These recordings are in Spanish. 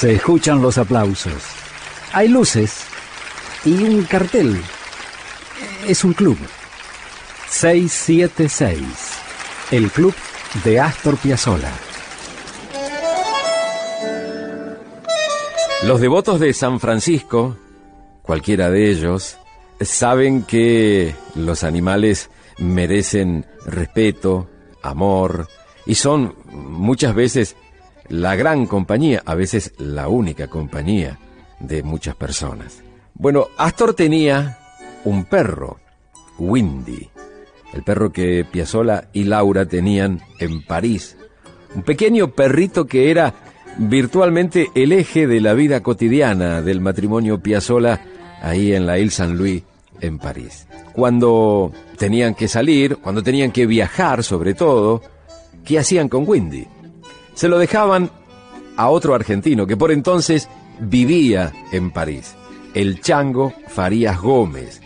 Se escuchan los aplausos. Hay luces y un cartel. Es un club. 676. El club de Astor Piazzolla. Los devotos de San Francisco, cualquiera de ellos, saben que los animales merecen respeto, amor, y son muchas veces la gran compañía, a veces la única compañía de muchas personas. Bueno, Astor tenía un perro, Windy, el perro que Piazzolla y Laura tenían en París. Un pequeño perrito que era virtualmente el eje de la vida cotidiana del matrimonio Piazzolla ahí en la Ile Saint-Louis en París. Cuando tenían que salir, cuando tenían que viajar sobre todo, ¿qué hacían con Windy? Se lo dejaban a otro argentino que por entonces vivía en París, el Chango Farías Gómez,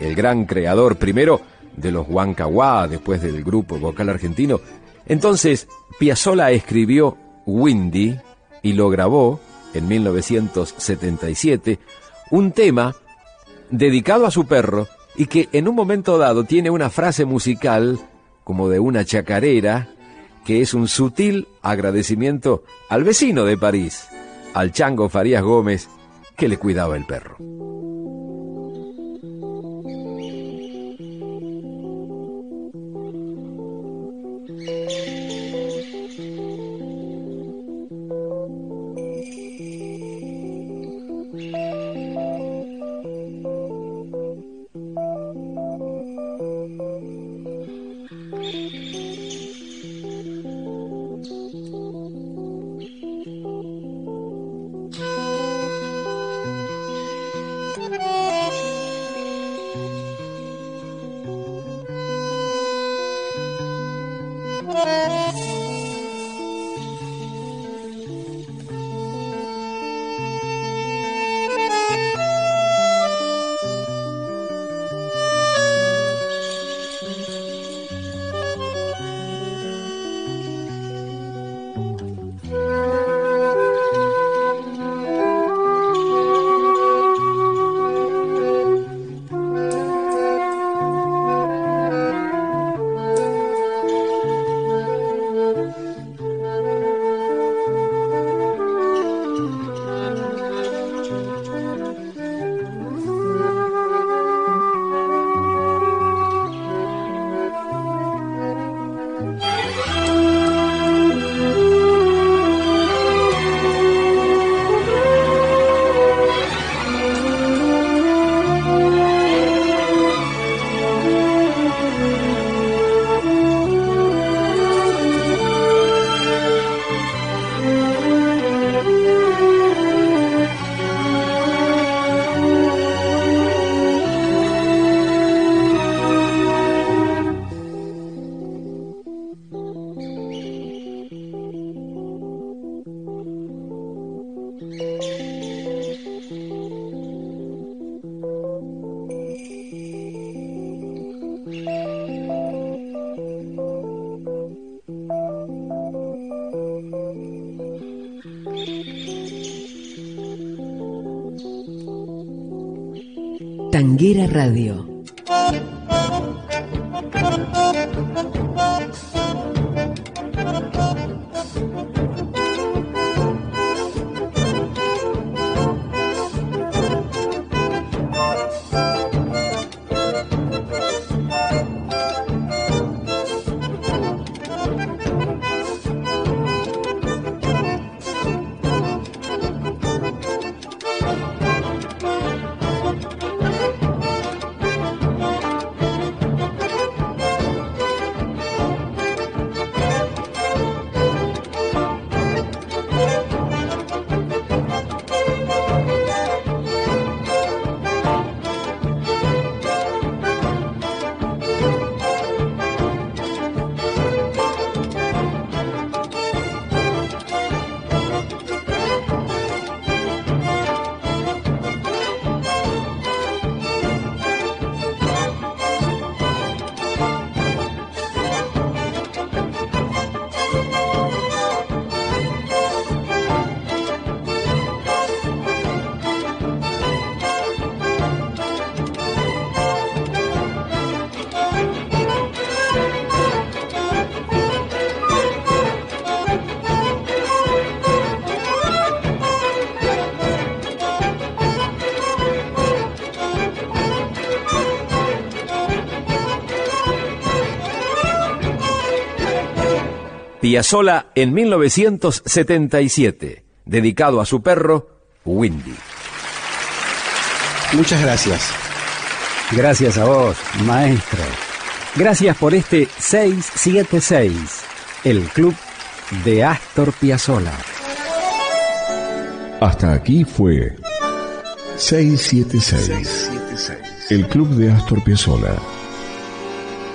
el gran creador primero de los Huancahuá, después del grupo vocal argentino. Entonces, Piazzolla escribió Windy y lo grabó en 1977, un tema dedicado a su perro y que en un momento dado tiene una frase musical como de una chacarera que es un sutil agradecimiento al vecino de París, al chango Farías Gómez, que le cuidaba el perro. Tanguera Radio. Piazzolla en 1977, dedicado a su perro, Windy. Muchas gracias. Gracias a vos, maestro. Gracias por este 676, el club de Astor Piazzolla. Hasta aquí fue 676, el club de Astor Piazzolla.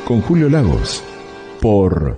Con Julio Lagos, por